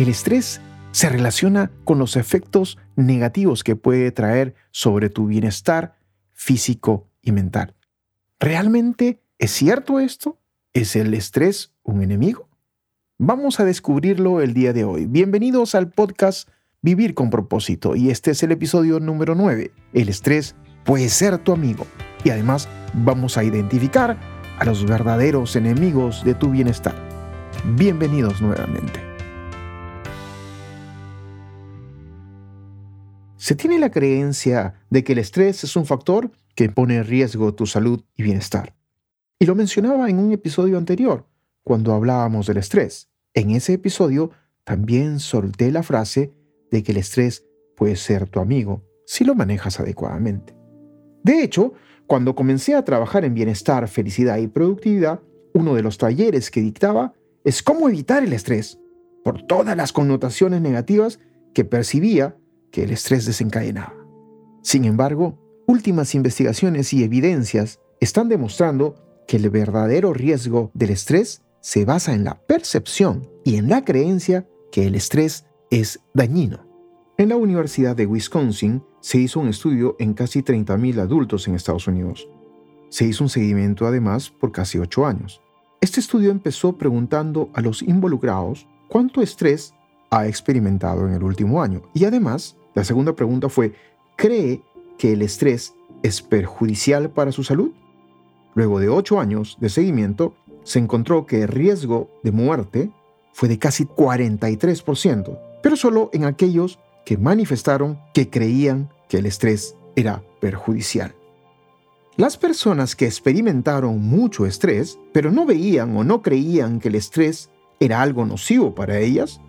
El estrés se relaciona con los efectos negativos que puede traer sobre tu bienestar físico y mental. ¿Realmente es cierto esto? ¿Es el estrés un enemigo? Vamos a descubrirlo el día de hoy. Bienvenidos al podcast Vivir con propósito y este es el episodio número 9. El estrés puede ser tu amigo y además vamos a identificar a los verdaderos enemigos de tu bienestar. Bienvenidos nuevamente. Se tiene la creencia de que el estrés es un factor que pone en riesgo tu salud y bienestar. Y lo mencionaba en un episodio anterior, cuando hablábamos del estrés. En ese episodio también solté la frase de que el estrés puede ser tu amigo si lo manejas adecuadamente. De hecho, cuando comencé a trabajar en bienestar, felicidad y productividad, uno de los talleres que dictaba es cómo evitar el estrés, por todas las connotaciones negativas que percibía que el estrés desencadenaba. Sin embargo, últimas investigaciones y evidencias están demostrando que el verdadero riesgo del estrés se basa en la percepción y en la creencia que el estrés es dañino. En la Universidad de Wisconsin se hizo un estudio en casi 30.000 adultos en Estados Unidos. Se hizo un seguimiento además por casi 8 años. Este estudio empezó preguntando a los involucrados cuánto estrés ha experimentado en el último año y además la segunda pregunta fue, ¿cree que el estrés es perjudicial para su salud? Luego de ocho años de seguimiento, se encontró que el riesgo de muerte fue de casi 43%, pero solo en aquellos que manifestaron que creían que el estrés era perjudicial. Las personas que experimentaron mucho estrés, pero no veían o no creían que el estrés era algo nocivo para ellas,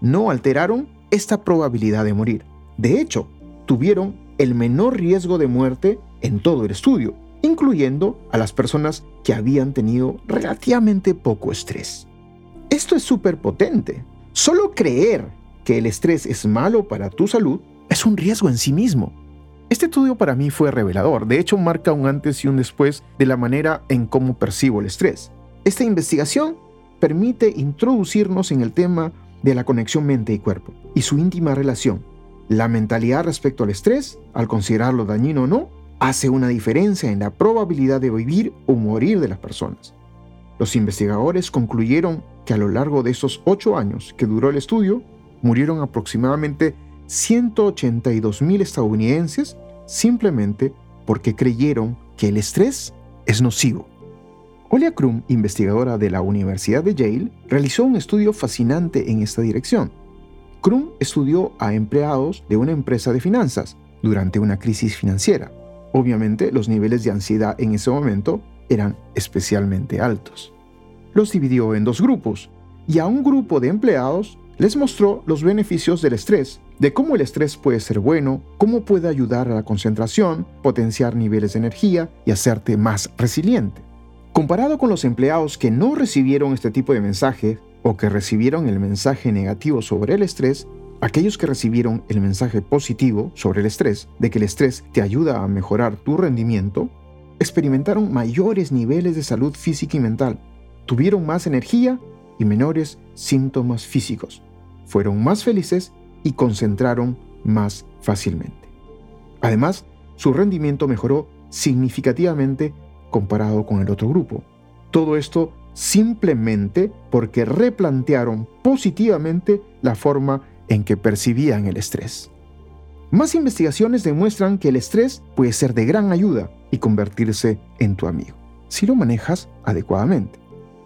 no alteraron esta probabilidad de morir. De hecho, tuvieron el menor riesgo de muerte en todo el estudio, incluyendo a las personas que habían tenido relativamente poco estrés. Esto es súper potente. Solo creer que el estrés es malo para tu salud es un riesgo en sí mismo. Este estudio para mí fue revelador, de hecho marca un antes y un después de la manera en cómo percibo el estrés. Esta investigación permite introducirnos en el tema de la conexión mente y cuerpo y su íntima relación la mentalidad respecto al estrés, al considerarlo dañino o no, hace una diferencia en la probabilidad de vivir o morir de las personas. Los investigadores concluyeron que a lo largo de esos ocho años que duró el estudio, murieron aproximadamente 182.000 estadounidenses simplemente porque creyeron que el estrés es nocivo. Olia Krum, investigadora de la Universidad de Yale, realizó un estudio fascinante en esta dirección Krum estudió a empleados de una empresa de finanzas durante una crisis financiera. Obviamente los niveles de ansiedad en ese momento eran especialmente altos. Los dividió en dos grupos y a un grupo de empleados les mostró los beneficios del estrés, de cómo el estrés puede ser bueno, cómo puede ayudar a la concentración, potenciar niveles de energía y hacerte más resiliente. Comparado con los empleados que no recibieron este tipo de mensaje, o que recibieron el mensaje negativo sobre el estrés, aquellos que recibieron el mensaje positivo sobre el estrés, de que el estrés te ayuda a mejorar tu rendimiento, experimentaron mayores niveles de salud física y mental, tuvieron más energía y menores síntomas físicos, fueron más felices y concentraron más fácilmente. Además, su rendimiento mejoró significativamente comparado con el otro grupo. Todo esto simplemente porque replantearon positivamente la forma en que percibían el estrés. Más investigaciones demuestran que el estrés puede ser de gran ayuda y convertirse en tu amigo, si lo manejas adecuadamente.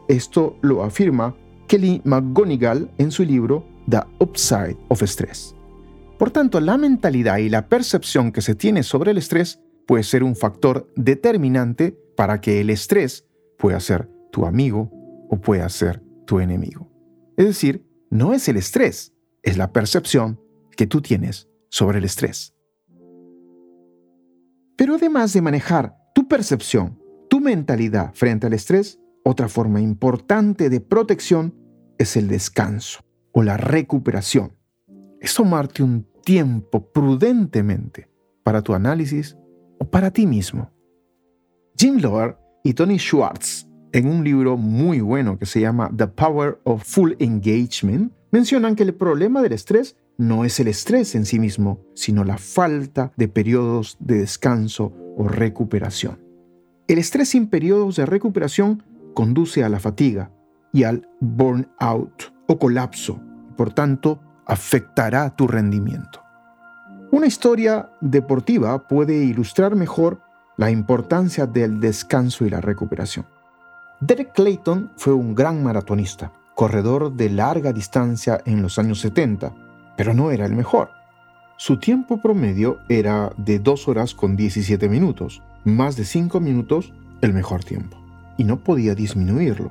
Esto lo afirma Kelly McGonigal en su libro The Upside of Stress. Por tanto, la mentalidad y la percepción que se tiene sobre el estrés puede ser un factor determinante para que el estrés pueda ser tu amigo o pueda ser tu enemigo. Es decir, no es el estrés, es la percepción que tú tienes sobre el estrés. Pero además de manejar tu percepción, tu mentalidad frente al estrés, otra forma importante de protección es el descanso o la recuperación. Es tomarte un tiempo prudentemente para tu análisis o para ti mismo. Jim Lohr y Tony Schwartz en un libro muy bueno que se llama The Power of Full Engagement, mencionan que el problema del estrés no es el estrés en sí mismo, sino la falta de periodos de descanso o recuperación. El estrés sin periodos de recuperación conduce a la fatiga y al burnout o colapso, por tanto, afectará tu rendimiento. Una historia deportiva puede ilustrar mejor la importancia del descanso y la recuperación. Derek Clayton fue un gran maratonista, corredor de larga distancia en los años 70, pero no era el mejor. Su tiempo promedio era de 2 horas con 17 minutos, más de 5 minutos el mejor tiempo, y no podía disminuirlo.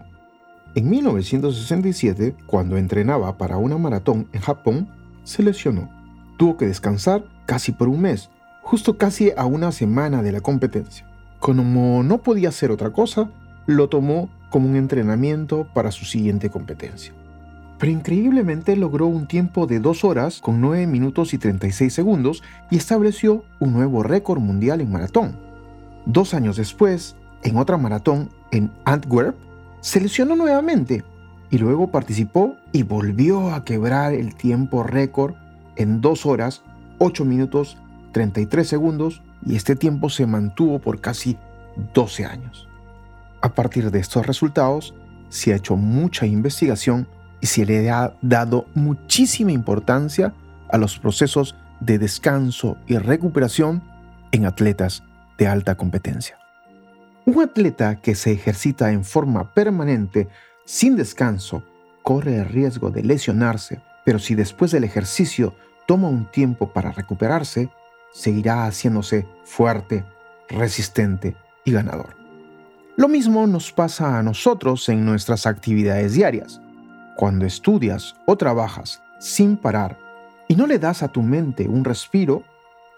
En 1967, cuando entrenaba para una maratón en Japón, se lesionó. Tuvo que descansar casi por un mes, justo casi a una semana de la competencia. Como no podía hacer otra cosa, lo tomó como un entrenamiento para su siguiente competencia. Pero increíblemente logró un tiempo de 2 horas con 9 minutos y 36 segundos y estableció un nuevo récord mundial en maratón. Dos años después, en otra maratón en Antwerp, se lesionó nuevamente y luego participó y volvió a quebrar el tiempo récord en 2 horas, 8 minutos, 33 segundos y este tiempo se mantuvo por casi 12 años. A partir de estos resultados, se ha hecho mucha investigación y se le ha dado muchísima importancia a los procesos de descanso y recuperación en atletas de alta competencia. Un atleta que se ejercita en forma permanente, sin descanso, corre el riesgo de lesionarse, pero si después del ejercicio toma un tiempo para recuperarse, seguirá haciéndose fuerte, resistente y ganador. Lo mismo nos pasa a nosotros en nuestras actividades diarias. Cuando estudias o trabajas sin parar y no le das a tu mente un respiro,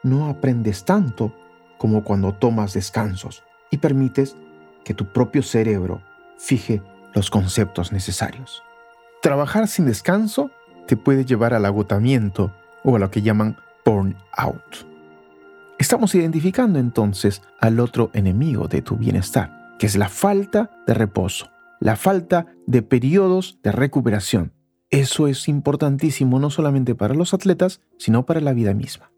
no aprendes tanto como cuando tomas descansos y permites que tu propio cerebro fije los conceptos necesarios. Trabajar sin descanso te puede llevar al agotamiento o a lo que llaman burnout. Estamos identificando entonces al otro enemigo de tu bienestar, que es la falta de reposo, la falta de periodos de recuperación. Eso es importantísimo no solamente para los atletas, sino para la vida misma.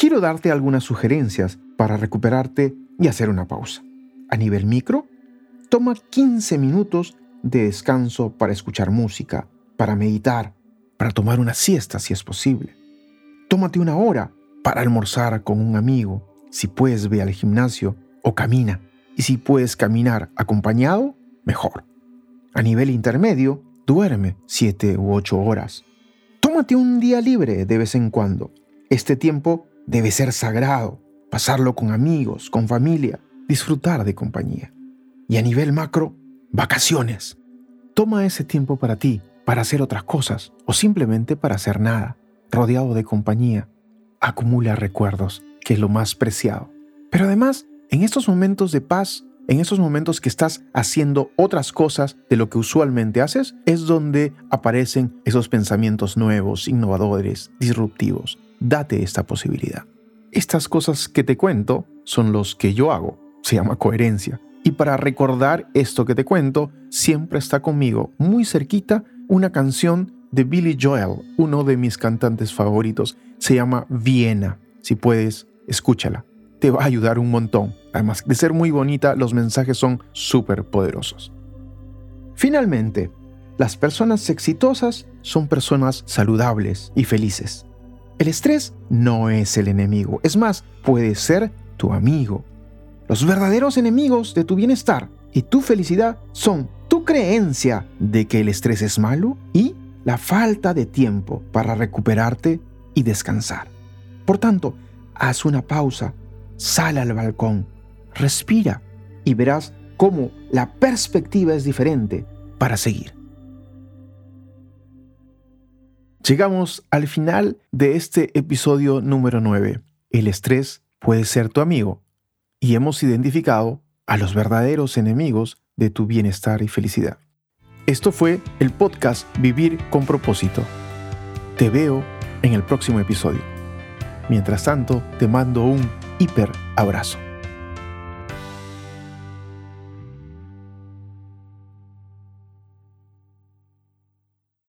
quiero darte algunas sugerencias para recuperarte y hacer una pausa. A nivel micro, toma 15 minutos de descanso para escuchar música, para meditar, para tomar una siesta si es posible. Tómate una hora para almorzar con un amigo, si puedes ve al gimnasio o camina, y si puedes caminar acompañado, mejor. A nivel intermedio, duerme 7 u 8 horas. Tómate un día libre de vez en cuando. Este tiempo debe ser sagrado, pasarlo con amigos, con familia, disfrutar de compañía. Y a nivel macro, vacaciones. Toma ese tiempo para ti, para hacer otras cosas o simplemente para hacer nada, rodeado de compañía. Acumula recuerdos, que es lo más preciado. Pero además, en estos momentos de paz, en estos momentos que estás haciendo otras cosas de lo que usualmente haces, es donde aparecen esos pensamientos nuevos, innovadores, disruptivos date esta posibilidad. Estas cosas que te cuento son los que yo hago, se llama coherencia. Y para recordar esto que te cuento, siempre está conmigo, muy cerquita, una canción de Billy Joel, uno de mis cantantes favoritos. Se llama Viena. Si puedes, escúchala. Te va a ayudar un montón. Además de ser muy bonita, los mensajes son súper poderosos. Finalmente, las personas exitosas son personas saludables y felices. El estrés no es el enemigo, es más, puede ser tu amigo. Los verdaderos enemigos de tu bienestar y tu felicidad son tu creencia de que el estrés es malo y la falta de tiempo para recuperarte y descansar. Por tanto, haz una pausa, sal al balcón, respira y verás cómo la perspectiva es diferente para seguir. Llegamos al final de este episodio número 9. El estrés puede ser tu amigo y hemos identificado a los verdaderos enemigos de tu bienestar y felicidad. Esto fue el podcast Vivir con propósito. Te veo en el próximo episodio. Mientras tanto, te mando un hiper abrazo.